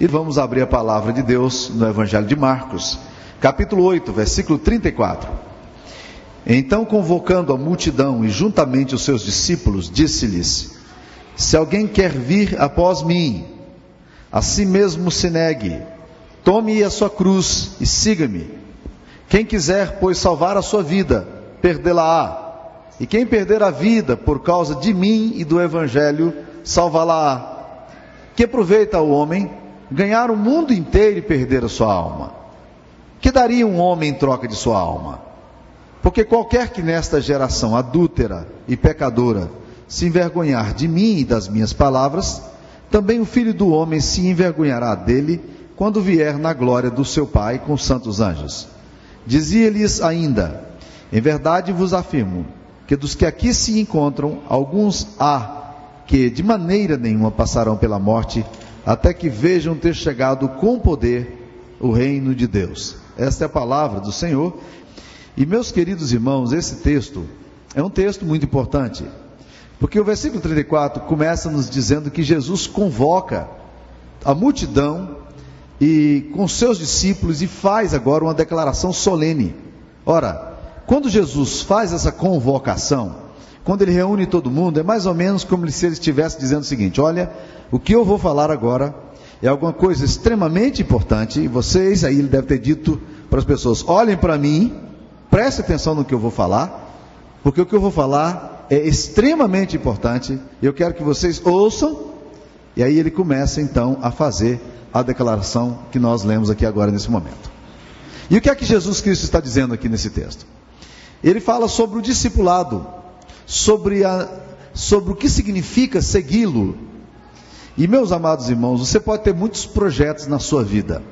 E vamos abrir a palavra de Deus no Evangelho de Marcos, capítulo 8, versículo 34. Então, convocando a multidão e juntamente os seus discípulos, disse-lhes: Se alguém quer vir após mim, a si mesmo se negue, tome a sua cruz e siga-me. Quem quiser, pois, salvar a sua vida, perdê-la-á. E quem perder a vida por causa de mim e do Evangelho, salvá-la-á. Que aproveita o homem ganhar o mundo inteiro e perder a sua alma? Que daria um homem em troca de sua alma? Porque qualquer que nesta geração adúltera e pecadora se envergonhar de mim e das minhas palavras, também o filho do homem se envergonhará dele quando vier na glória do seu Pai com os santos anjos. Dizia-lhes ainda: Em verdade vos afirmo que dos que aqui se encontram, alguns há que de maneira nenhuma passarão pela morte, até que vejam ter chegado com poder o reino de Deus. Esta é a palavra do Senhor. E meus queridos irmãos, esse texto é um texto muito importante, porque o versículo 34 começa nos dizendo que Jesus convoca a multidão e com seus discípulos e faz agora uma declaração solene. Ora, quando Jesus faz essa convocação, quando ele reúne todo mundo, é mais ou menos como se ele estivesse dizendo o seguinte: olha, o que eu vou falar agora é alguma coisa extremamente importante, e vocês, aí ele deve ter dito para as pessoas: olhem para mim, prestem atenção no que eu vou falar, porque o que eu vou falar é extremamente importante, eu quero que vocês ouçam, e aí ele começa então a fazer a declaração que nós lemos aqui agora nesse momento. E o que é que Jesus Cristo está dizendo aqui nesse texto? Ele fala sobre o discipulado sobre, a, sobre o que significa segui-lo. E meus amados irmãos, você pode ter muitos projetos na sua vida.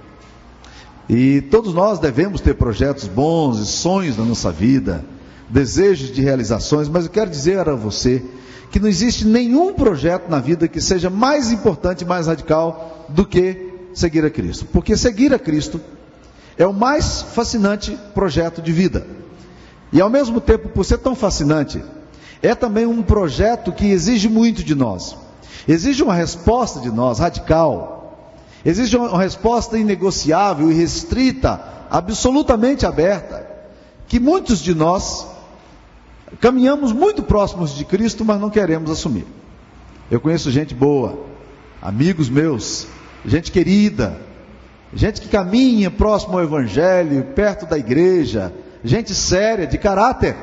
E todos nós devemos ter projetos bons e sonhos na nossa vida, desejos de realizações, mas eu quero dizer a você que não existe nenhum projeto na vida que seja mais importante mais radical do que seguir a Cristo. Porque seguir a Cristo é o mais fascinante projeto de vida. E ao mesmo tempo, por ser tão fascinante, é também um projeto que exige muito de nós. Exige uma resposta de nós radical. Exige uma resposta inegociável e restrita, absolutamente aberta, que muitos de nós caminhamos muito próximos de Cristo, mas não queremos assumir. Eu conheço gente boa, amigos meus, gente querida, gente que caminha próximo ao Evangelho, perto da igreja, gente séria, de caráter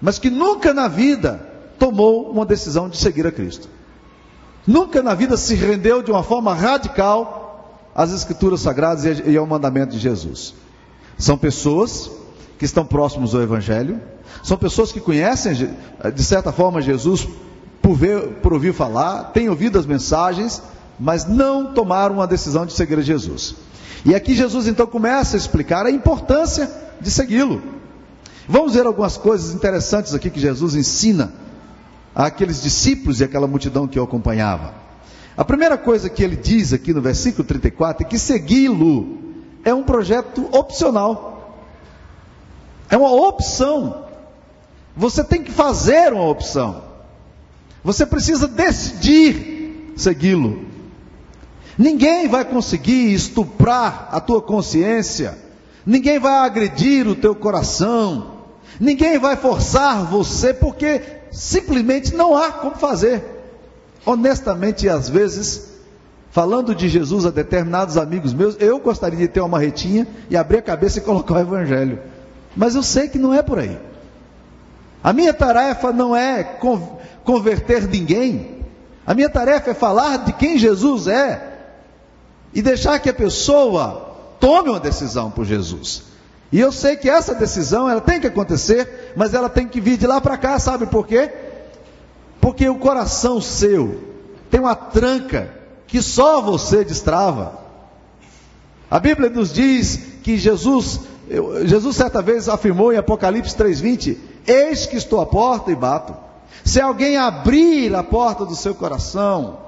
mas que nunca na vida tomou uma decisão de seguir a Cristo. Nunca na vida se rendeu de uma forma radical às Escrituras Sagradas e ao mandamento de Jesus. São pessoas que estão próximos ao Evangelho, são pessoas que conhecem, de certa forma, Jesus por, ver, por ouvir falar, têm ouvido as mensagens, mas não tomaram uma decisão de seguir a Jesus. E aqui Jesus então começa a explicar a importância de segui-lo. Vamos ver algumas coisas interessantes aqui que Jesus ensina àqueles discípulos e àquela multidão que o acompanhava. A primeira coisa que ele diz aqui no versículo 34 é que segui-lo é um projeto opcional. É uma opção. Você tem que fazer uma opção. Você precisa decidir segui-lo. Ninguém vai conseguir estuprar a tua consciência. Ninguém vai agredir o teu coração. Ninguém vai forçar você porque simplesmente não há como fazer. Honestamente, às vezes, falando de Jesus a determinados amigos meus, eu gostaria de ter uma marretinha e abrir a cabeça e colocar o evangelho. Mas eu sei que não é por aí. A minha tarefa não é converter ninguém. A minha tarefa é falar de quem Jesus é e deixar que a pessoa tome uma decisão por Jesus. E eu sei que essa decisão ela tem que acontecer, mas ela tem que vir de lá para cá, sabe por quê? Porque o coração seu tem uma tranca que só você destrava. A Bíblia nos diz que Jesus, Jesus certa vez afirmou em Apocalipse 3:20: Eis que estou à porta e bato. Se alguém abrir a porta do seu coração,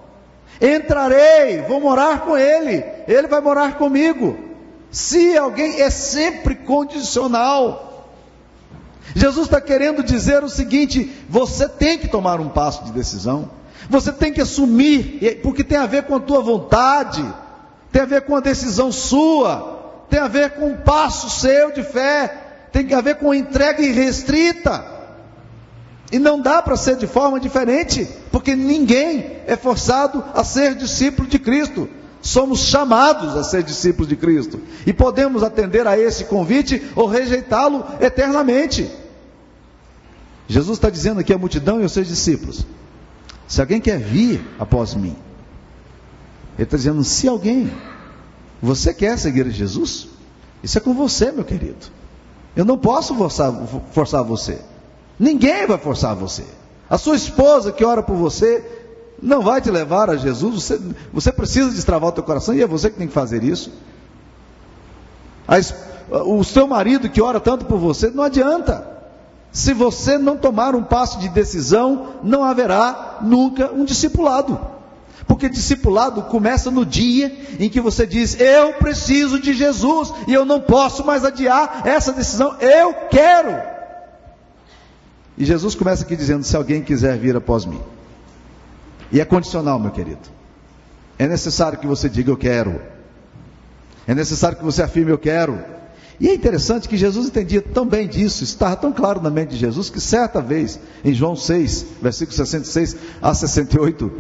entrarei, vou morar com ele, ele vai morar comigo. Se alguém é sempre condicional. Jesus está querendo dizer o seguinte: você tem que tomar um passo de decisão, você tem que assumir, porque tem a ver com a tua vontade, tem a ver com uma decisão sua, tem a ver com um passo seu de fé, tem a ver com entrega irrestrita. E não dá para ser de forma diferente, porque ninguém é forçado a ser discípulo de Cristo. Somos chamados a ser discípulos de Cristo. E podemos atender a esse convite ou rejeitá-lo eternamente. Jesus está dizendo aqui à multidão e aos seus discípulos: se alguém quer vir após mim, ele está dizendo: se alguém, você quer seguir a Jesus, isso é com você, meu querido. Eu não posso forçar, forçar você. Ninguém vai forçar você. A sua esposa que ora por você não vai te levar a Jesus. Você, você precisa destravar o teu coração e é você que tem que fazer isso. A, o seu marido que ora tanto por você, não adianta. Se você não tomar um passo de decisão, não haverá nunca um discipulado. Porque discipulado começa no dia em que você diz: Eu preciso de Jesus e eu não posso mais adiar essa decisão, eu quero. E Jesus começa aqui dizendo: Se alguém quiser vir após mim, e é condicional, meu querido, é necessário que você diga: Eu quero, é necessário que você afirme: Eu quero. E é interessante que Jesus entendia tão bem disso, estava tão claro na mente de Jesus, que certa vez, em João 6, versículo 66 a 68,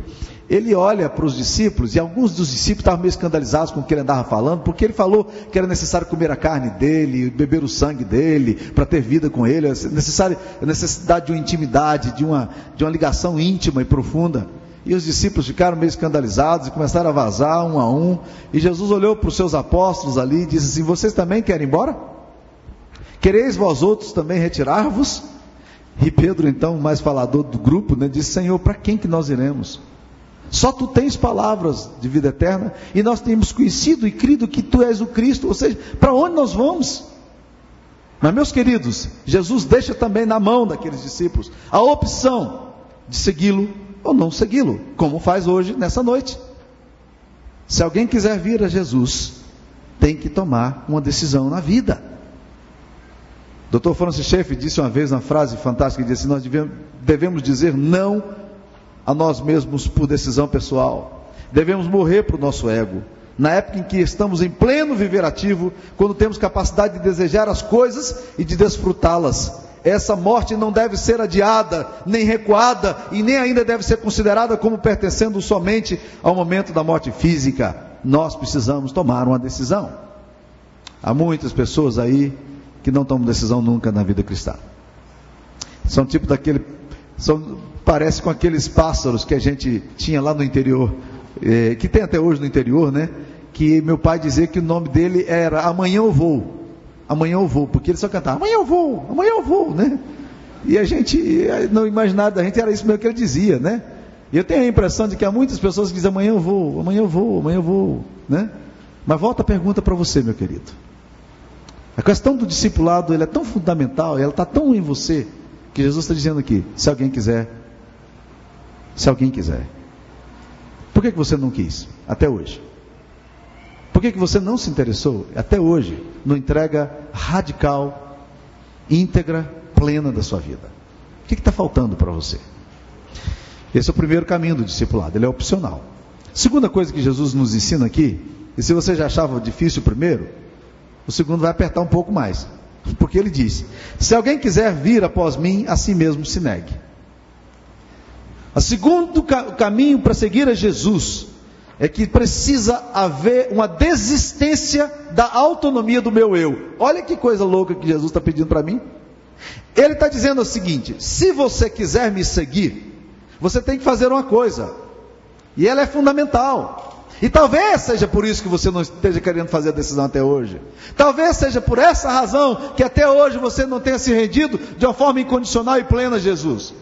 ele olha para os discípulos, e alguns dos discípulos estavam meio escandalizados com o que ele andava falando, porque ele falou que era necessário comer a carne dele, beber o sangue dele, para ter vida com ele, necessário, a necessidade de uma intimidade, de uma, de uma ligação íntima e profunda. E os discípulos ficaram meio escandalizados e começaram a vazar um a um. E Jesus olhou para os seus apóstolos ali e disse assim: Vocês também querem ir embora? Quereis vós outros também retirar-vos? E Pedro, então, mais falador do grupo, né, disse: Senhor, para quem que nós iremos? Só tu tens palavras de vida eterna e nós temos conhecido e crido que tu és o Cristo, ou seja, para onde nós vamos? Mas, meus queridos, Jesus deixa também na mão daqueles discípulos a opção de segui-lo ou não segui-lo, como faz hoje nessa noite. Se alguém quiser vir a Jesus, tem que tomar uma decisão na vida. Dr. Francis Schaeffer disse uma vez uma frase fantástica, ele disse nós devemos dizer não a nós mesmos por decisão pessoal. Devemos morrer para o nosso ego. Na época em que estamos em pleno viver ativo, quando temos capacidade de desejar as coisas e de desfrutá-las. Essa morte não deve ser adiada, nem recuada, e nem ainda deve ser considerada como pertencendo somente ao momento da morte física. Nós precisamos tomar uma decisão. Há muitas pessoas aí que não tomam decisão nunca na vida cristã. São tipo daquele. São, parece com aqueles pássaros que a gente tinha lá no interior, eh, que tem até hoje no interior, né? Que meu pai dizia que o nome dele era Amanhã eu vou amanhã eu vou, porque ele só cantava, amanhã eu vou, amanhã eu vou, né? E a gente, no imaginário da gente era isso mesmo que ele dizia, né? E eu tenho a impressão de que há muitas pessoas que dizem, amanhã eu vou, amanhã eu vou, amanhã eu vou, né? Mas volta a pergunta para você, meu querido. A questão do discipulado, ele é tão fundamental, ela está tão em você, que Jesus está dizendo aqui, se alguém quiser, se alguém quiser. Por que, que você não quis, até hoje? Por que, que você não se interessou, até hoje, no entrega radical, íntegra, plena da sua vida? O que está faltando para você? Esse é o primeiro caminho do discipulado, ele é opcional. Segunda coisa que Jesus nos ensina aqui, e se você já achava difícil o primeiro, o segundo vai apertar um pouco mais. Porque ele diz: Se alguém quiser vir após mim, a si mesmo se negue. O segundo caminho para seguir a Jesus é que precisa haver uma desistência da autonomia do meu eu. Olha que coisa louca que Jesus está pedindo para mim. Ele está dizendo o seguinte: se você quiser me seguir, você tem que fazer uma coisa, e ela é fundamental. E talvez seja por isso que você não esteja querendo fazer a decisão até hoje. Talvez seja por essa razão que até hoje você não tenha se rendido de uma forma incondicional e plena a Jesus.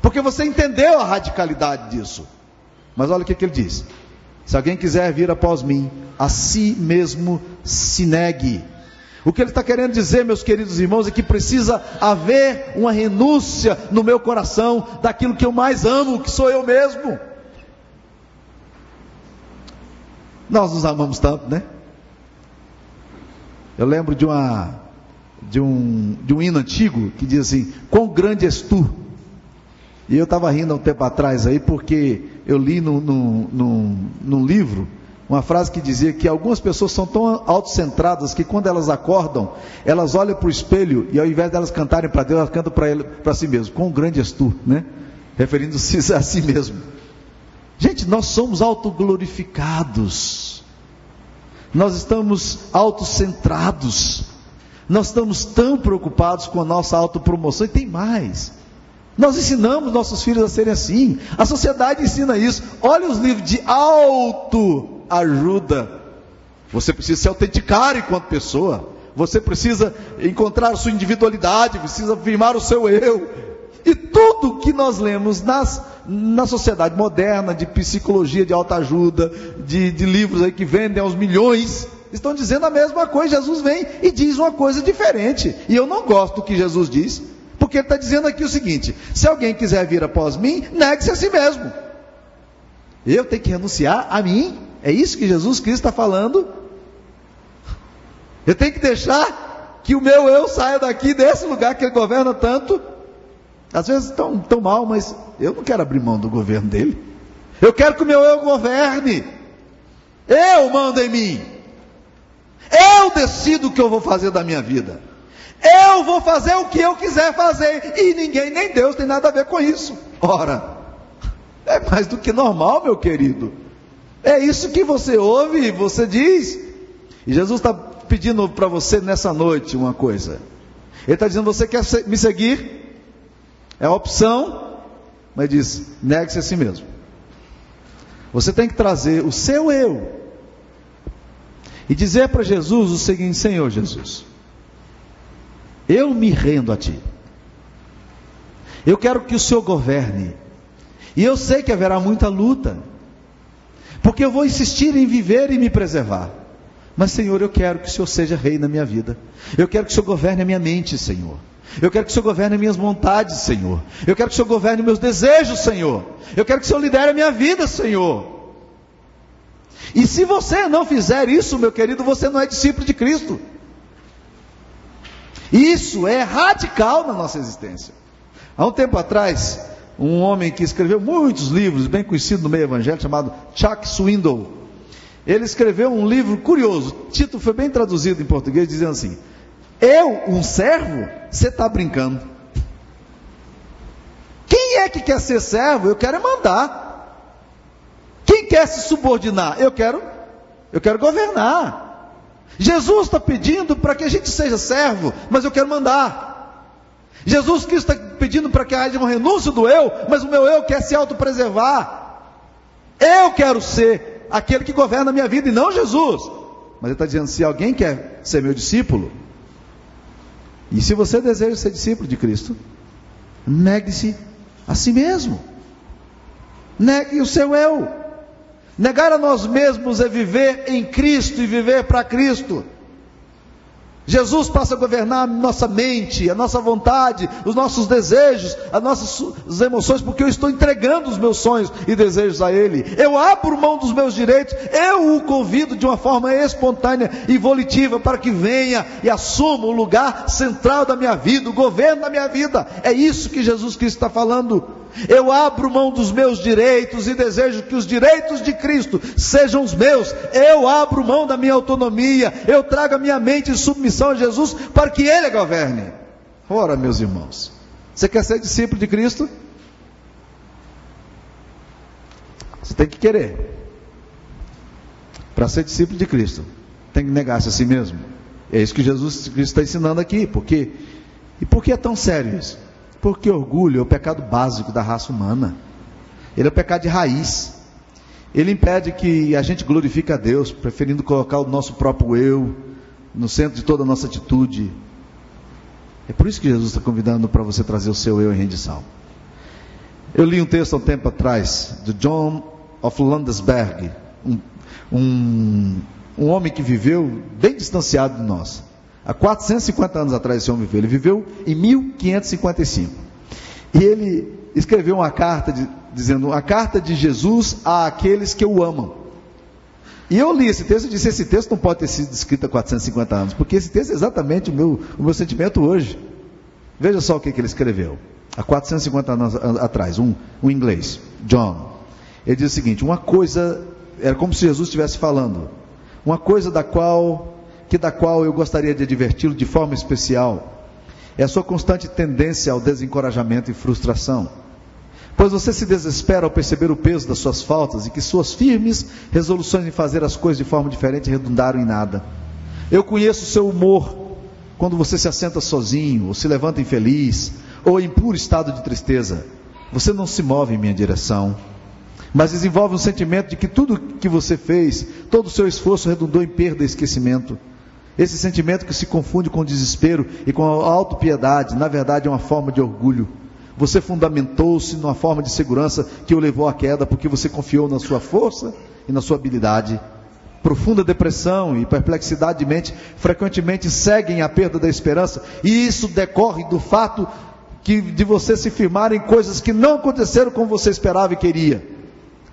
Porque você entendeu a radicalidade disso. Mas olha o que, que ele diz: se alguém quiser vir após mim, a si mesmo se negue. O que ele está querendo dizer, meus queridos irmãos, é que precisa haver uma renúncia no meu coração daquilo que eu mais amo, que sou eu mesmo. Nós nos amamos tanto, né? Eu lembro de uma de um de um hino antigo que diz assim: "Quão grande és tu". E eu estava rindo há um tempo atrás aí porque eu li num, num, num, num livro uma frase que dizia que algumas pessoas são tão autocentradas que quando elas acordam, elas olham para o espelho e ao invés delas cantarem para Deus, elas cantam para si mesmo, um grande estu, né? Referindo-se a si mesmo. Gente, nós somos autoglorificados. Nós estamos autocentrados. Nós estamos tão preocupados com a nossa autopromoção e tem mais. Nós ensinamos nossos filhos a serem assim. A sociedade ensina isso. Olha os livros de autoajuda. Você precisa se autenticar enquanto pessoa. Você precisa encontrar sua individualidade, precisa afirmar o seu eu. E tudo que nós lemos nas, na sociedade moderna, de psicologia de autoajuda, de, de livros aí que vendem aos milhões, estão dizendo a mesma coisa. Jesus vem e diz uma coisa diferente. E eu não gosto do que Jesus diz, porque ele está dizendo aqui o seguinte: se alguém quiser vir após mim, negue-se a si mesmo. Eu tenho que renunciar a mim? É isso que Jesus Cristo está falando? Eu tenho que deixar que o meu eu saia daqui, desse lugar que ele governa tanto. Às vezes tão, tão mal, mas eu não quero abrir mão do governo dele. Eu quero que o meu eu governe. Eu mando em mim. Eu decido o que eu vou fazer da minha vida. Eu vou fazer o que eu quiser fazer. E ninguém, nem Deus, tem nada a ver com isso. Ora, é mais do que normal, meu querido. É isso que você ouve e você diz. E Jesus está pedindo para você nessa noite uma coisa. Ele está dizendo: Você quer me seguir? É a opção, mas diz: negue-se a si mesmo. Você tem que trazer o seu eu e dizer para Jesus o seguinte: Senhor Jesus, eu me rendo a Ti. Eu quero que o Senhor governe. E eu sei que haverá muita luta, porque eu vou insistir em viver e me preservar. Mas, Senhor, eu quero que o Senhor seja rei na minha vida. Eu quero que o Senhor governe a minha mente, Senhor. Eu quero que o Senhor governe minhas vontades, Senhor. Eu quero que o Senhor governe meus desejos, Senhor. Eu quero que o Senhor lidere a minha vida, Senhor. E se você não fizer isso, meu querido, você não é discípulo de Cristo. Isso é radical na nossa existência. Há um tempo atrás, um homem que escreveu muitos livros, bem conhecido no meio evangélico, chamado Chuck Swindoll, ele escreveu um livro curioso, o título foi bem traduzido em português, dizendo assim: Eu, um servo? Você está brincando. Quem é que quer ser servo? Eu quero é mandar. Quem quer se subordinar? Eu quero, eu quero governar. Jesus está pedindo para que a gente seja servo, mas eu quero mandar. Jesus Cristo está pedindo para que haja uma renúncia do eu, mas o meu eu quer se autopreservar. Eu quero ser aquele que governa a minha vida e não Jesus. Mas ele está dizendo: se alguém quer ser meu discípulo, e se você deseja ser discípulo de Cristo, negue-se a si mesmo. Negue o seu eu. Negar a nós mesmos é viver em Cristo e viver para Cristo. Jesus passa a governar a nossa mente, a nossa vontade, os nossos desejos, as nossas emoções, porque eu estou entregando os meus sonhos e desejos a Ele. Eu abro mão dos meus direitos, eu o convido de uma forma espontânea e volitiva para que venha e assuma o lugar central da minha vida, o governo da minha vida. É isso que Jesus Cristo está falando. Eu abro mão dos meus direitos e desejo que os direitos de Cristo sejam os meus. Eu abro mão da minha autonomia. Eu trago a minha mente em submissão a Jesus para que Ele governe. Ora, meus irmãos, você quer ser discípulo de Cristo? Você tem que querer. Para ser discípulo de Cristo, tem que negar-se a si mesmo. É isso que Jesus Cristo está ensinando aqui. Por quê? E por que é tão sério isso? Porque orgulho é o pecado básico da raça humana. Ele é o pecado de raiz. Ele impede que a gente glorifique a Deus, preferindo colocar o nosso próprio eu no centro de toda a nossa atitude. É por isso que Jesus está convidando para você trazer o seu eu em rendição. Eu li um texto há um tempo atrás, de John of Landesberg, um, um, um homem que viveu bem distanciado de nós. Há 450 anos atrás esse homem viveu. Ele viveu em 1555. E ele escreveu uma carta de, dizendo: A carta de Jesus a aqueles que o amam. E eu li esse texto e disse: Esse texto não pode ter sido escrito há 450 anos, porque esse texto é exatamente o meu, o meu sentimento hoje. Veja só o que, que ele escreveu. Há 450 anos atrás, um, um inglês, John. Ele diz o seguinte: Uma coisa era como se Jesus estivesse falando, uma coisa da qual, que da qual eu gostaria de adverti-lo de forma especial, é a sua constante tendência ao desencorajamento e frustração. Pois você se desespera ao perceber o peso das suas faltas e que suas firmes resoluções em fazer as coisas de forma diferente redundaram em nada. Eu conheço o seu humor quando você se assenta sozinho, ou se levanta infeliz, ou em puro estado de tristeza. Você não se move em minha direção, mas desenvolve um sentimento de que tudo que você fez, todo o seu esforço redundou em perda e esquecimento. Esse sentimento que se confunde com desespero e com a autopiedade, na verdade é uma forma de orgulho. Você fundamentou-se numa forma de segurança que o levou à queda porque você confiou na sua força e na sua habilidade. Profunda depressão e perplexidade de mente frequentemente seguem a perda da esperança, e isso decorre do fato que, de você se firmar em coisas que não aconteceram como você esperava e queria.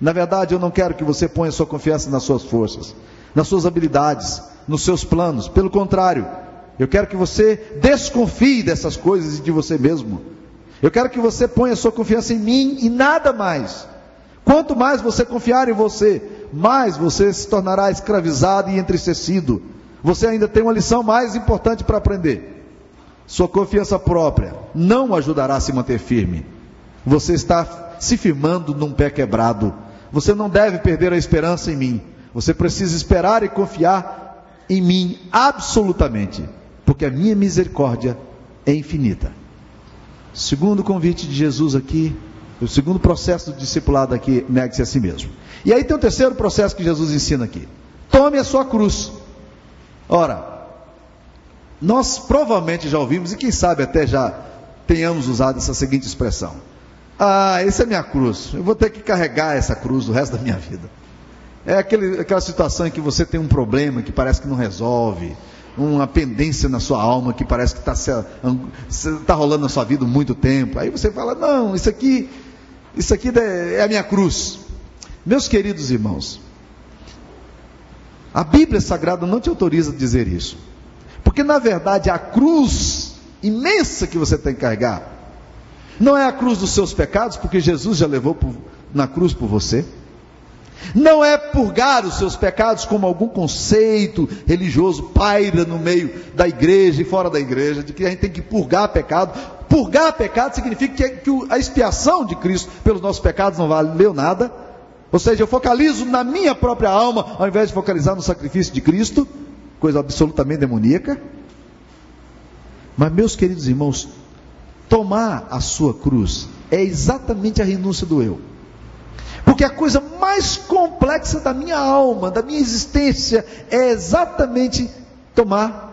Na verdade, eu não quero que você ponha sua confiança nas suas forças, nas suas habilidades, nos seus planos. Pelo contrário, eu quero que você desconfie dessas coisas e de você mesmo. Eu quero que você ponha sua confiança em mim e nada mais. Quanto mais você confiar em você, mais você se tornará escravizado e entristecido. Você ainda tem uma lição mais importante para aprender. Sua confiança própria não ajudará a se manter firme. Você está se firmando num pé quebrado. Você não deve perder a esperança em mim. Você precisa esperar e confiar em mim absolutamente, porque a minha misericórdia é infinita. Segundo convite de Jesus aqui, o segundo processo do discipulado aqui, negue-se a si mesmo. E aí tem o terceiro processo que Jesus ensina aqui. Tome a sua cruz. Ora, nós provavelmente já ouvimos, e quem sabe até já tenhamos usado essa seguinte expressão: Ah, essa é minha cruz, eu vou ter que carregar essa cruz o resto da minha vida. É aquele, aquela situação em que você tem um problema que parece que não resolve, uma pendência na sua alma que parece que está tá rolando na sua vida há muito tempo. Aí você fala: Não, isso aqui isso aqui é a minha cruz. Meus queridos irmãos, a Bíblia Sagrada não te autoriza a dizer isso. Porque na verdade a cruz imensa que você tem que carregar não é a cruz dos seus pecados, porque Jesus já levou por, na cruz por você. Não é purgar os seus pecados como algum conceito religioso paira no meio da igreja e fora da igreja, de que a gente tem que purgar pecado. Purgar pecado significa que, a expiação de Cristo pelos nossos pecados não valeu nada. Ou seja, eu focalizo na minha própria alma ao invés de focalizar no sacrifício de Cristo, coisa absolutamente demoníaca. Mas, meus queridos irmãos, tomar a sua cruz é exatamente a renúncia do eu. Porque a coisa mais complexa da minha alma, da minha existência, é exatamente tomar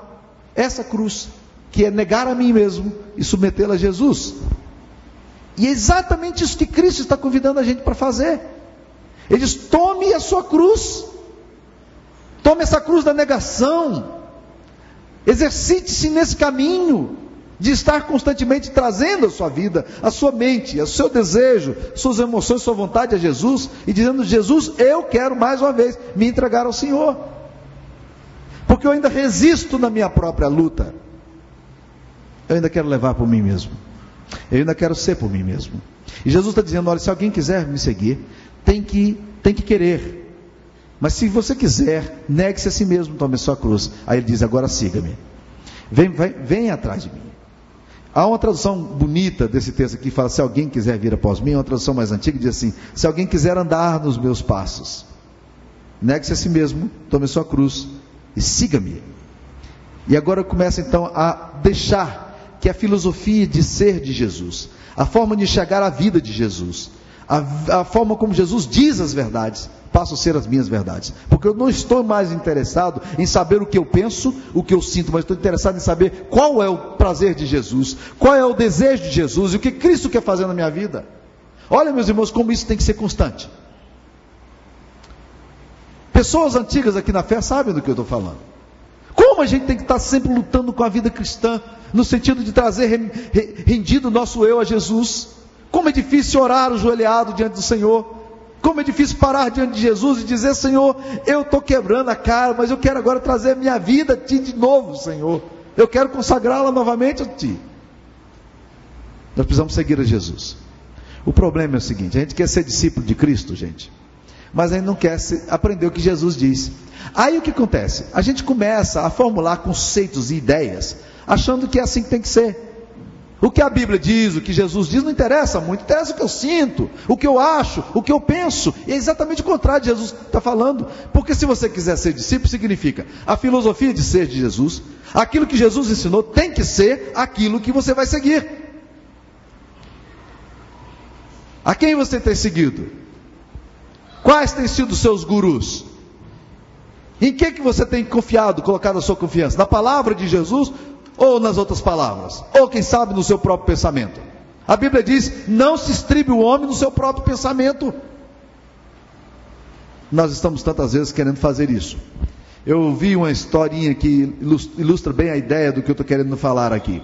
essa cruz, que é negar a mim mesmo e submetê-la a Jesus. E é exatamente isso que Cristo está convidando a gente para fazer. Ele diz: tome a sua cruz, tome essa cruz da negação, exercite-se nesse caminho, de estar constantemente trazendo a sua vida, a sua mente, o seu desejo, suas emoções, sua vontade a Jesus e dizendo: Jesus, eu quero mais uma vez me entregar ao Senhor, porque eu ainda resisto na minha própria luta, eu ainda quero levar por mim mesmo, eu ainda quero ser por mim mesmo. E Jesus está dizendo: olha, se alguém quiser me seguir, tem que, tem que querer. Mas se você quiser, negue-se a si mesmo, tome sua cruz. Aí ele diz: agora siga-me. Vem, vem, vem atrás de mim. Há uma tradução bonita desse texto aqui, que fala: se alguém quiser vir após mim, uma tradução mais antiga diz assim: se alguém quiser andar nos meus passos, negue-se a si mesmo, tome sua cruz e siga-me. E agora começa então a deixar que a filosofia de ser de Jesus, a forma de enxergar a vida de Jesus, a, a forma como Jesus diz as verdades, passam a ser as minhas verdades. Porque eu não estou mais interessado em saber o que eu penso, o que eu sinto, mas estou interessado em saber qual é o prazer de Jesus, qual é o desejo de Jesus e o que Cristo quer fazer na minha vida. Olha, meus irmãos, como isso tem que ser constante. Pessoas antigas aqui na fé sabem do que eu estou falando. Como a gente tem que estar sempre lutando com a vida cristã, no sentido de trazer rendido o nosso eu a Jesus. Como é difícil orar o joelhado diante do Senhor. Como é difícil parar diante de Jesus e dizer: Senhor, eu estou quebrando a cara, mas eu quero agora trazer a minha vida a Ti de novo, Senhor. Eu quero consagrá-la novamente a Ti. Nós precisamos seguir a Jesus. O problema é o seguinte: a gente quer ser discípulo de Cristo, gente. mas a gente não quer aprender o que Jesus diz. Aí o que acontece? A gente começa a formular conceitos e ideias, achando que é assim que tem que ser. O que a Bíblia diz, o que Jesus diz, não interessa muito, interessa o que eu sinto, o que eu acho, o que eu penso. E é exatamente o contrário de Jesus está falando. Porque se você quiser ser discípulo, significa a filosofia de ser de Jesus, aquilo que Jesus ensinou tem que ser aquilo que você vai seguir. A quem você tem seguido? Quais têm sido os seus gurus? Em que, que você tem confiado, colocado a sua confiança? Na palavra de Jesus ou nas outras palavras? Ou quem sabe no seu próprio pensamento? A Bíblia diz: não se estribe o homem no seu próprio pensamento. Nós estamos tantas vezes querendo fazer isso. Eu vi uma historinha que ilustra bem a ideia do que eu estou querendo falar aqui.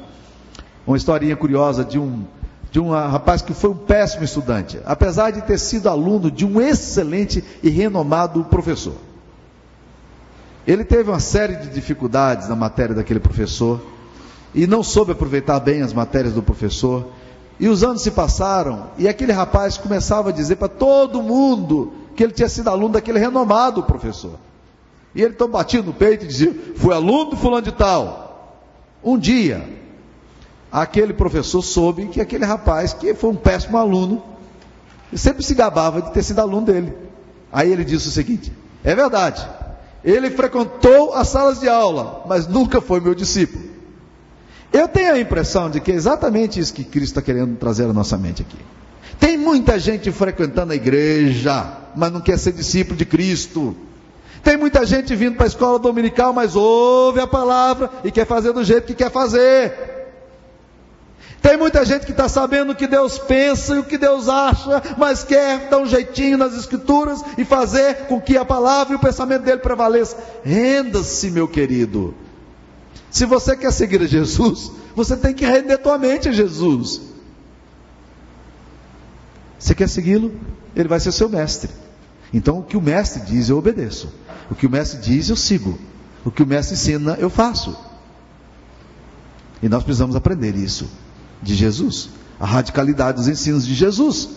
Uma historinha curiosa de um, de um rapaz que foi um péssimo estudante, apesar de ter sido aluno de um excelente e renomado professor. Ele teve uma série de dificuldades na matéria daquele professor e não soube aproveitar bem as matérias do professor. E os anos se passaram e aquele rapaz começava a dizer para todo mundo que ele tinha sido aluno daquele renomado professor. E ele então batia no peito e dizia: Fui aluno do fulano de tal. Um dia, aquele professor soube que aquele rapaz, que foi um péssimo aluno, sempre se gabava de ter sido aluno dele. Aí ele disse o seguinte: É verdade, ele frequentou as salas de aula, mas nunca foi meu discípulo. Eu tenho a impressão de que é exatamente isso que Cristo está querendo trazer à nossa mente aqui. Tem muita gente frequentando a igreja, mas não quer ser discípulo de Cristo. Tem muita gente vindo para a escola dominical, mas ouve a palavra e quer fazer do jeito que quer fazer. Tem muita gente que está sabendo o que Deus pensa e o que Deus acha, mas quer dar um jeitinho nas escrituras e fazer com que a palavra e o pensamento dele prevaleça. Renda-se, meu querido. Se você quer seguir a Jesus, você tem que render tua mente a Jesus. Você quer segui-lo? Ele vai ser seu mestre. Então, o que o mestre diz, eu obedeço. O que o mestre diz, eu sigo. O que o mestre ensina, eu faço. E nós precisamos aprender isso de Jesus, a radicalidade dos ensinos de Jesus.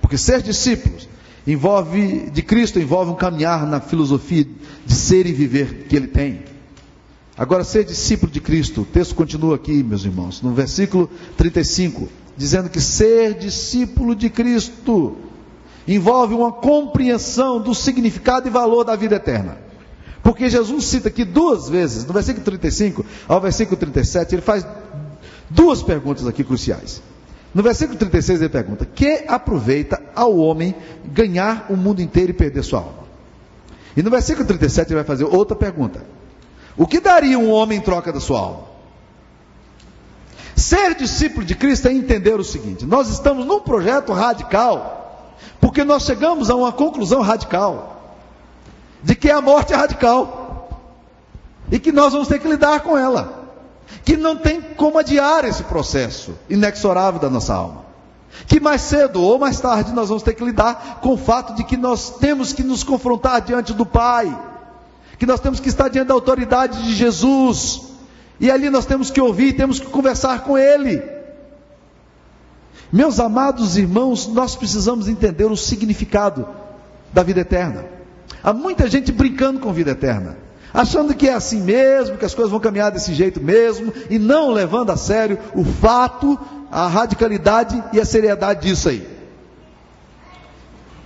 Porque ser discípulos envolve de Cristo envolve um caminhar na filosofia de ser e viver que ele tem. Agora, ser discípulo de Cristo, o texto continua aqui, meus irmãos, no versículo 35, dizendo que ser discípulo de Cristo envolve uma compreensão do significado e valor da vida eterna. Porque Jesus cita aqui duas vezes, no versículo 35 ao versículo 37, ele faz duas perguntas aqui cruciais. No versículo 36 ele pergunta: Que aproveita ao homem ganhar o mundo inteiro e perder sua alma? E no versículo 37 ele vai fazer outra pergunta: o que daria um homem em troca da sua alma? Ser discípulo de Cristo é entender o seguinte: nós estamos num projeto radical, porque nós chegamos a uma conclusão radical, de que a morte é radical, e que nós vamos ter que lidar com ela, que não tem como adiar esse processo inexorável da nossa alma, que mais cedo ou mais tarde nós vamos ter que lidar com o fato de que nós temos que nos confrontar diante do Pai que nós temos que estar diante da autoridade de Jesus, e ali nós temos que ouvir, temos que conversar com Ele. Meus amados irmãos, nós precisamos entender o significado da vida eterna. Há muita gente brincando com vida eterna, achando que é assim mesmo, que as coisas vão caminhar desse jeito mesmo, e não levando a sério o fato, a radicalidade e a seriedade disso aí.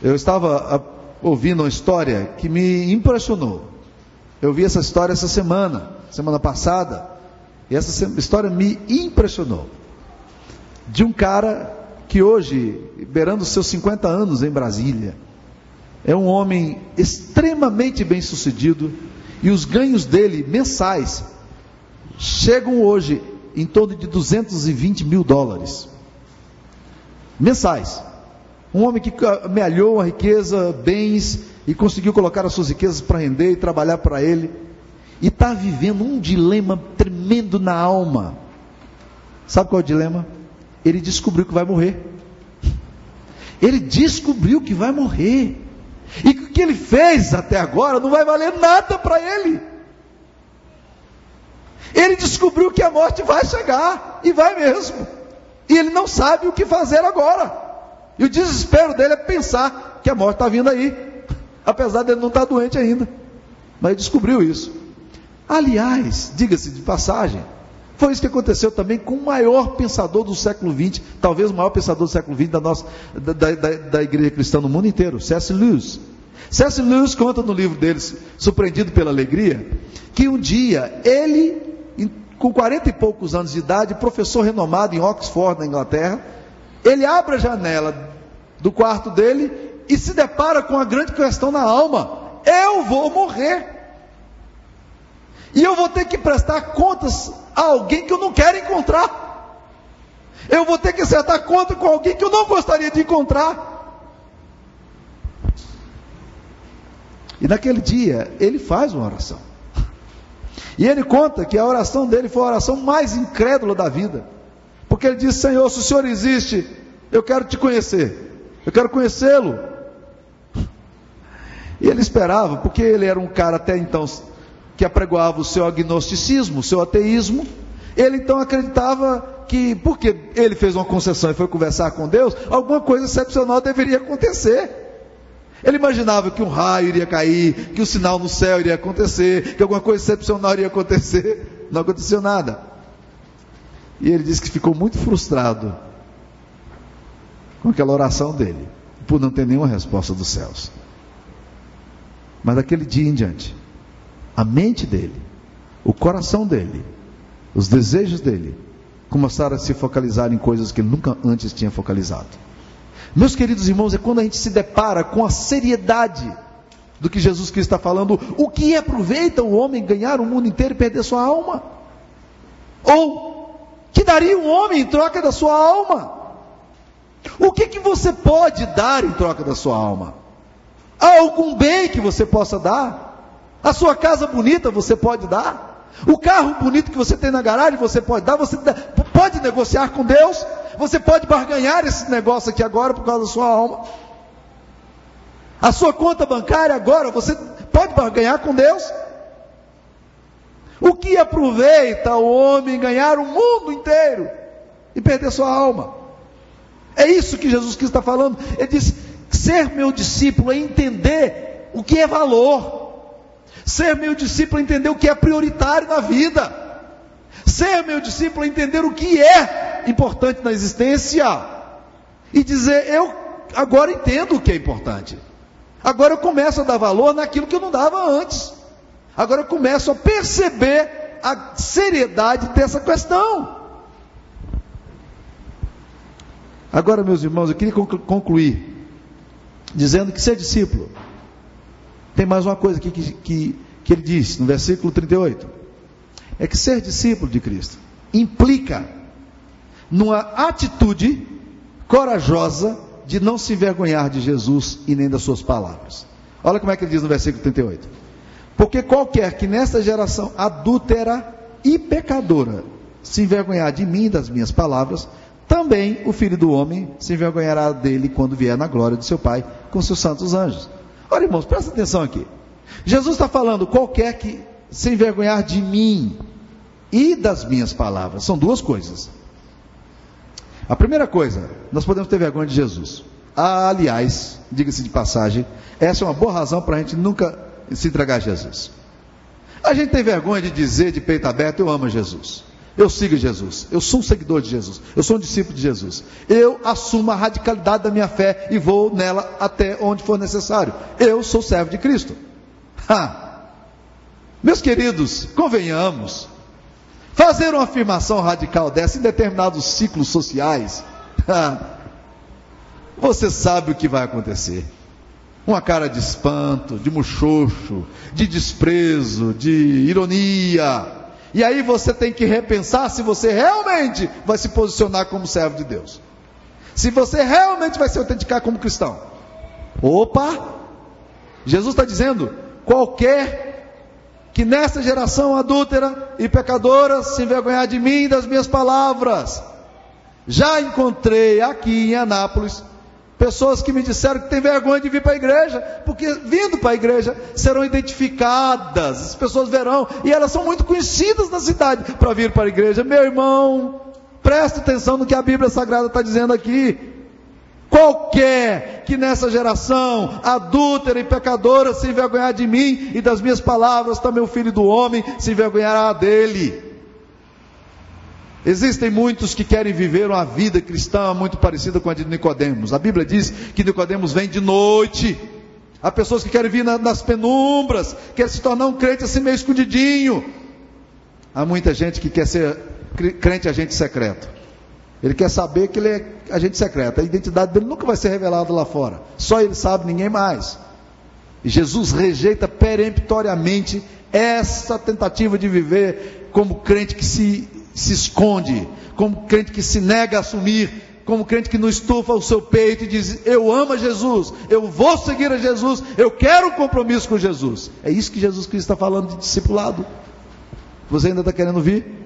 Eu estava ah, ouvindo uma história que me impressionou. Eu vi essa história essa semana, semana passada, e essa história me impressionou. De um cara que hoje, beirando seus 50 anos em Brasília, é um homem extremamente bem sucedido e os ganhos dele mensais chegam hoje em torno de 220 mil dólares. Mensais. Um homem que amealhou a riqueza, bens e conseguiu colocar as suas riquezas para render e trabalhar para ele, e está vivendo um dilema tremendo na alma. Sabe qual é o dilema? Ele descobriu que vai morrer. Ele descobriu que vai morrer. E o que ele fez até agora não vai valer nada para ele. Ele descobriu que a morte vai chegar, e vai mesmo. E ele não sabe o que fazer agora. E o desespero dele é pensar que a morte está vindo aí. Apesar de ele não estar doente ainda. Mas descobriu isso. Aliás, diga-se de passagem, foi isso que aconteceu também com o maior pensador do século XX, talvez o maior pensador do século XX da, nossa, da, da, da igreja cristã no mundo inteiro, C.S. Lewis. C.S. Lewis conta no livro deles, Surpreendido pela Alegria, que um dia ele, com 40 e poucos anos de idade, professor renomado em Oxford, na Inglaterra, ele abre a janela do quarto dele e se depara com a grande questão na alma: eu vou morrer. E eu vou ter que prestar contas a alguém que eu não quero encontrar. Eu vou ter que acertar conta com alguém que eu não gostaria de encontrar. E naquele dia, ele faz uma oração. E ele conta que a oração dele foi a oração mais incrédula da vida. Porque ele disse: Senhor, se o Senhor existe, eu quero te conhecer. Eu quero conhecê-lo. E ele esperava, porque ele era um cara até então que apregoava o seu agnosticismo, o seu ateísmo, ele então acreditava que, porque ele fez uma concessão e foi conversar com Deus, alguma coisa excepcional deveria acontecer. Ele imaginava que um raio iria cair, que o um sinal no céu iria acontecer, que alguma coisa excepcional iria acontecer. Não aconteceu nada. E ele disse que ficou muito frustrado com aquela oração dele, por não ter nenhuma resposta dos céus. Mas daquele dia em diante, a mente dele, o coração dele, os desejos dele começaram a se focalizar em coisas que ele nunca antes tinha focalizado. Meus queridos irmãos, é quando a gente se depara com a seriedade do que Jesus Cristo está falando, o que aproveita o homem ganhar o mundo inteiro e perder sua alma? Ou que daria um homem em troca da sua alma? O que, que você pode dar em troca da sua alma? Há algum bem que você possa dar? A sua casa bonita você pode dar. O carro bonito que você tem na garagem você pode dar. Você pode negociar com Deus. Você pode barganhar esse negócio aqui agora por causa da sua alma. A sua conta bancária agora você pode barganhar com Deus. O que aproveita o homem ganhar o mundo inteiro e perder sua alma? É isso que Jesus Cristo está falando. Ele diz: ser meu discípulo é entender o que é valor. Ser meu discípulo é entender o que é prioritário na vida. Ser meu discípulo é entender o que é importante na existência. E dizer, eu agora entendo o que é importante. Agora eu começo a dar valor naquilo que eu não dava antes. Agora eu começo a perceber a seriedade dessa questão. Agora, meus irmãos, eu queria concluir dizendo que ser discípulo tem mais uma coisa aqui que, que, que ele diz no versículo 38. É que ser discípulo de Cristo implica numa atitude corajosa de não se envergonhar de Jesus e nem das suas palavras. Olha como é que ele diz no versículo 38. Porque qualquer que nesta geração adúltera e pecadora se envergonhar de mim e das minhas palavras, também o filho do homem se envergonhará dele quando vier na glória de seu Pai com seus santos anjos. Olha, irmãos, presta atenção aqui. Jesus está falando, qualquer que se envergonhar de mim e das minhas palavras, são duas coisas. A primeira coisa, nós podemos ter vergonha de Jesus. Ah, aliás, diga-se de passagem, essa é uma boa razão para a gente nunca se entregar a Jesus. A gente tem vergonha de dizer de peito aberto: Eu amo Jesus. Eu sigo Jesus. Eu sou um seguidor de Jesus. Eu sou um discípulo de Jesus. Eu assumo a radicalidade da minha fé e vou nela até onde for necessário. Eu sou servo de Cristo. Ha. Meus queridos, convenhamos. Fazer uma afirmação radical dessa em determinados ciclos sociais, ha, você sabe o que vai acontecer. Uma cara de espanto, de muxoxo, de desprezo, de ironia e aí você tem que repensar se você realmente vai se posicionar como servo de Deus. Se você realmente vai se autenticar como cristão. Opa! Jesus está dizendo: qualquer que nesta geração adúltera e pecadora se envergonhar de mim e das minhas palavras. Já encontrei aqui em Anápolis Pessoas que me disseram que têm vergonha de vir para a igreja, porque vindo para a igreja serão identificadas, as pessoas verão, e elas são muito conhecidas na cidade para vir para a igreja. Meu irmão, preste atenção no que a Bíblia Sagrada está dizendo aqui. Qualquer que nessa geração adúltera e pecadora se envergonhar de mim e das minhas palavras, também o filho do homem se envergonhará dele. Existem muitos que querem viver uma vida cristã muito parecida com a de Nicodemos. A Bíblia diz que Nicodemos vem de noite. Há pessoas que querem vir nas penumbras, querem se tornar um crente assim meio escondidinho. Há muita gente que quer ser crente agente secreto. Ele quer saber que ele é agente secreto. A identidade dele nunca vai ser revelada lá fora. Só ele sabe, ninguém mais. E Jesus rejeita peremptoriamente essa tentativa de viver como crente que se se esconde, como crente que se nega a assumir, como crente que não estufa o seu peito e diz: Eu amo a Jesus, eu vou seguir a Jesus, eu quero um compromisso com Jesus. É isso que Jesus Cristo está falando de discipulado. Você ainda está querendo vir?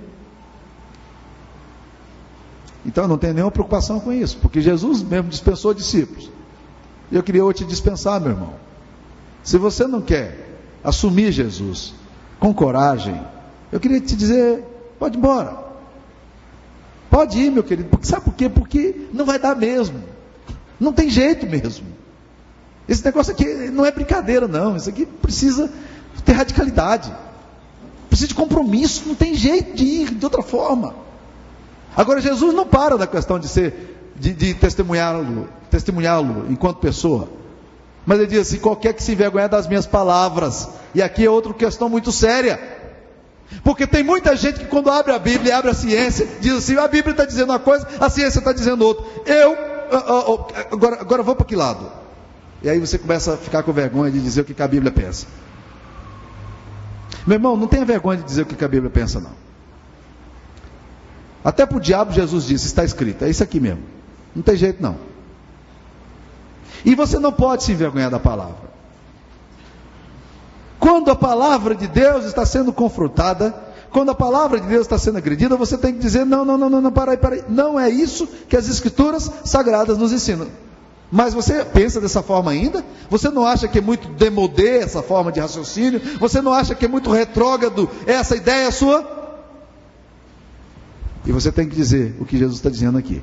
Então não tem nenhuma preocupação com isso, porque Jesus mesmo dispensou discípulos. E eu queria hoje te dispensar, meu irmão. Se você não quer assumir Jesus com coragem, eu queria te dizer Pode ir embora. Pode ir, meu querido. Porque, sabe por quê? Porque não vai dar mesmo. Não tem jeito mesmo. Esse negócio aqui não é brincadeira, não. Isso aqui precisa ter radicalidade. Precisa de compromisso. Não tem jeito de ir de outra forma. Agora, Jesus não para da questão de ser, de, de testemunhá-lo, testemunhá-lo enquanto pessoa. Mas ele diz assim: qualquer que se envergonhar das minhas palavras. E aqui é outra questão muito séria. Porque tem muita gente que quando abre a Bíblia, abre a ciência, diz assim, a Bíblia está dizendo uma coisa, a ciência está dizendo outra. Eu, agora, agora vou para que lado? E aí você começa a ficar com vergonha de dizer o que a Bíblia pensa. Meu irmão, não tenha vergonha de dizer o que a Bíblia pensa, não. Até para o diabo Jesus disse, está escrito, é isso aqui mesmo. Não tem jeito não. E você não pode se envergonhar da palavra. Quando a palavra de Deus está sendo confrontada, quando a palavra de Deus está sendo agredida, você tem que dizer: não, não, não, não, não, para aí, para aí. Não é isso que as escrituras sagradas nos ensinam. Mas você pensa dessa forma ainda? Você não acha que é muito demodê essa forma de raciocínio? Você não acha que é muito retrógrado essa ideia sua? E você tem que dizer o que Jesus está dizendo aqui.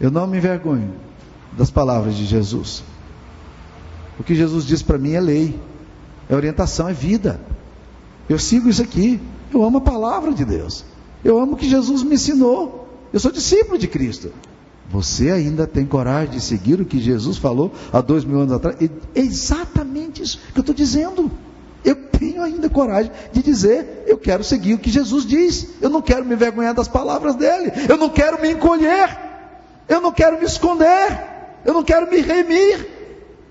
Eu não me envergonho das palavras de Jesus. O que Jesus diz para mim é lei é orientação, é vida. Eu sigo isso aqui. Eu amo a palavra de Deus. Eu amo o que Jesus me ensinou. Eu sou discípulo de Cristo. Você ainda tem coragem de seguir o que Jesus falou há dois mil anos atrás? É exatamente isso que eu estou dizendo. Eu tenho ainda coragem de dizer: eu quero seguir o que Jesus diz. Eu não quero me envergonhar das palavras dele. Eu não quero me encolher. Eu não quero me esconder. Eu não quero me remir.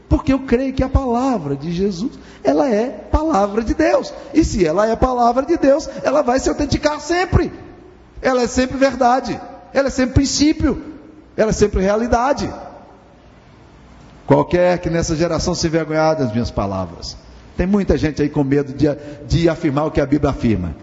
Porque eu creio que a palavra de Jesus, ela é palavra de Deus. E se ela é palavra de Deus, ela vai se autenticar sempre. Ela é sempre verdade. Ela é sempre princípio. Ela é sempre realidade. Qualquer que nessa geração se envergonhar das minhas palavras. Tem muita gente aí com medo de, de afirmar o que a Bíblia afirma.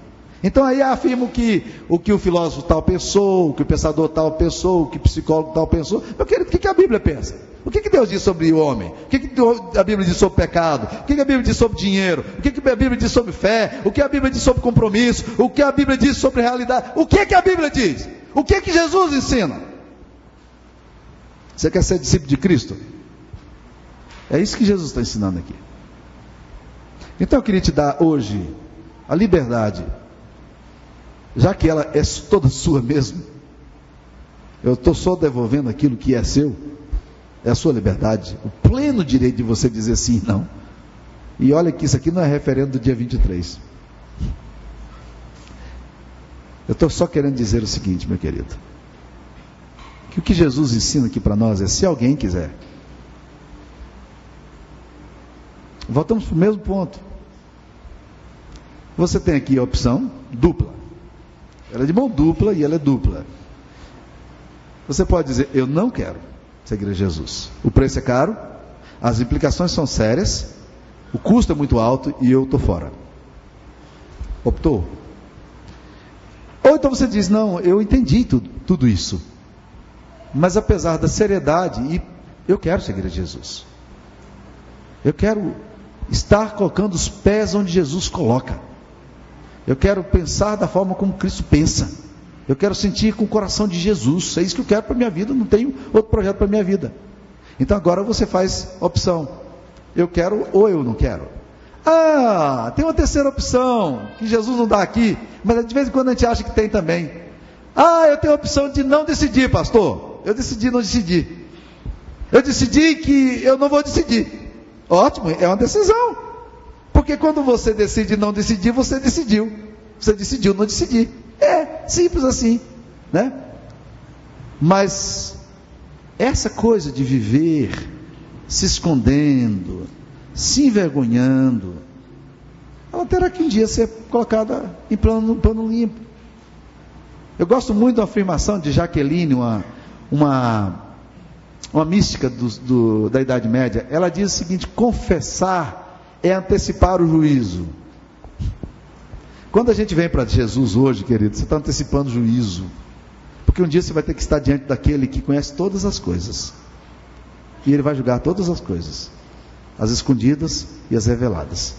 Então aí afirma o que, o que o filósofo tal pensou, o que o pensador tal pensou, o que o psicólogo tal pensou. Meu querido, o que a Bíblia pensa? O que, que Deus diz sobre o homem? O que, que a Bíblia diz sobre pecado? O que, que a Bíblia diz sobre dinheiro? O que, que a Bíblia diz sobre fé? O que a Bíblia diz sobre compromisso? O que a Bíblia diz sobre realidade? O que, que a Bíblia diz? O que, que Jesus ensina? Você quer ser discípulo de Cristo? É isso que Jesus está ensinando aqui. Então eu queria te dar hoje a liberdade já que ela é toda sua mesmo, eu estou só devolvendo aquilo que é seu, é a sua liberdade, o pleno direito de você dizer sim e não. E olha que isso aqui não é referendo do dia 23. Eu estou só querendo dizer o seguinte, meu querido: que o que Jesus ensina aqui para nós é se alguém quiser. Voltamos para o mesmo ponto. Você tem aqui a opção dupla. Ela é de mão dupla e ela é dupla. Você pode dizer, eu não quero seguir Jesus. O preço é caro, as implicações são sérias, o custo é muito alto e eu estou fora. Optou? Ou então você diz, não, eu entendi tudo, tudo isso. Mas apesar da seriedade, eu quero seguir a Jesus. Eu quero estar colocando os pés onde Jesus coloca. Eu quero pensar da forma como Cristo pensa. Eu quero sentir com o coração de Jesus. É isso que eu quero para minha vida. Não tenho outro projeto para minha vida. Então agora você faz opção. Eu quero ou eu não quero. Ah, tem uma terceira opção que Jesus não dá aqui, mas de vez em quando a gente acha que tem também. Ah, eu tenho a opção de não decidir, pastor. Eu decidi não decidir. Eu decidi que eu não vou decidir. Ótimo, é uma decisão. Porque quando você decide não decidir, você decidiu. Você decidiu não decidir. É simples assim, né? Mas essa coisa de viver se escondendo, se envergonhando, ela terá que um dia ser colocada em plano, plano limpo. Eu gosto muito da afirmação de Jaqueline, uma, uma, uma mística do, do, da Idade Média. Ela diz o seguinte: confessar é antecipar o juízo. Quando a gente vem para Jesus hoje, querido, você está antecipando juízo. Porque um dia você vai ter que estar diante daquele que conhece todas as coisas. E ele vai julgar todas as coisas, as escondidas e as reveladas.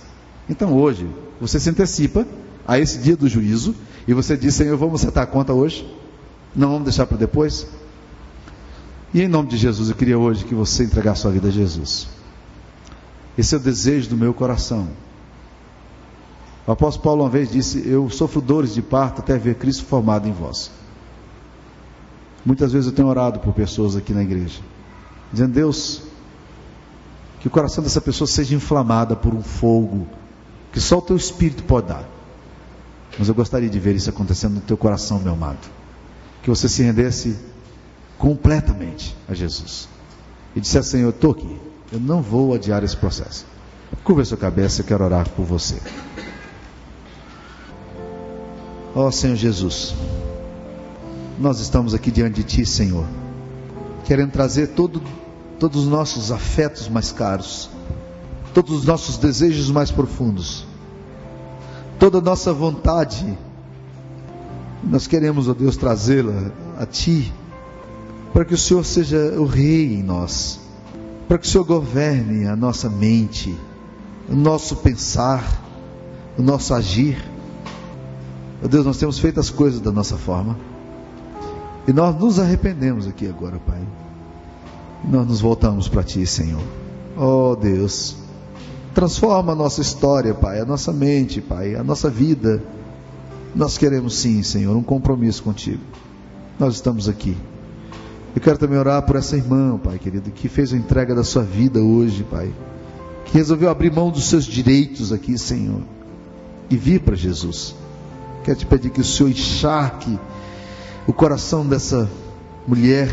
Então hoje, você se antecipa a esse dia do juízo e você diz: Senhor, vamos acertar a conta hoje? Não vamos deixar para depois? E em nome de Jesus, eu queria hoje que você entregasse sua vida a Jesus. Esse é o desejo do meu coração. O apóstolo Paulo uma vez disse: Eu sofro dores de parto até ver Cristo formado em vós. Muitas vezes eu tenho orado por pessoas aqui na igreja, dizendo: Deus, que o coração dessa pessoa seja inflamada por um fogo que só o teu espírito pode dar. Mas eu gostaria de ver isso acontecendo no teu coração, meu amado. Que você se rendesse completamente a Jesus. E dissesse: Senhor, estou aqui. Eu não vou adiar esse processo. Curva a sua cabeça, eu quero orar por você. Ó oh, Senhor Jesus, nós estamos aqui diante de Ti, Senhor, querendo trazer todo, todos os nossos afetos mais caros, todos os nossos desejos mais profundos, toda a nossa vontade, nós queremos, ó oh Deus, trazê-la a Ti, para que o Senhor seja o Rei em nós, para que o Senhor governe a nossa mente, o nosso pensar, o nosso agir Ó Deus, nós temos feito as coisas da nossa forma. E nós nos arrependemos aqui agora, Pai. E nós nos voltamos para Ti, Senhor. Ó Deus, transforma a nossa história, Pai, a nossa mente, Pai, a nossa vida. Nós queremos sim, Senhor, um compromisso contigo. Nós estamos aqui. Eu quero também orar por essa irmã, Pai querido, que fez a entrega da sua vida hoje, Pai. Que resolveu abrir mão dos seus direitos aqui, Senhor. E vir para Jesus. Quero te pedir que o Senhor encharque o coração dessa mulher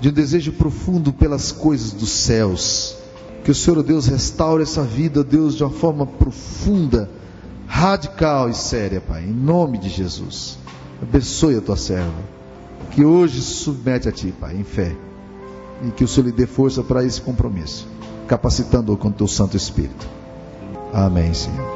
de um desejo profundo pelas coisas dos céus. Que o Senhor, Deus, restaure essa vida, Deus, de uma forma profunda, radical e séria, Pai. Em nome de Jesus. Abençoe a tua serva. Que hoje se submete a Ti, Pai, em fé. E que o Senhor lhe dê força para esse compromisso, capacitando-o com o teu Santo Espírito. Amém, Senhor.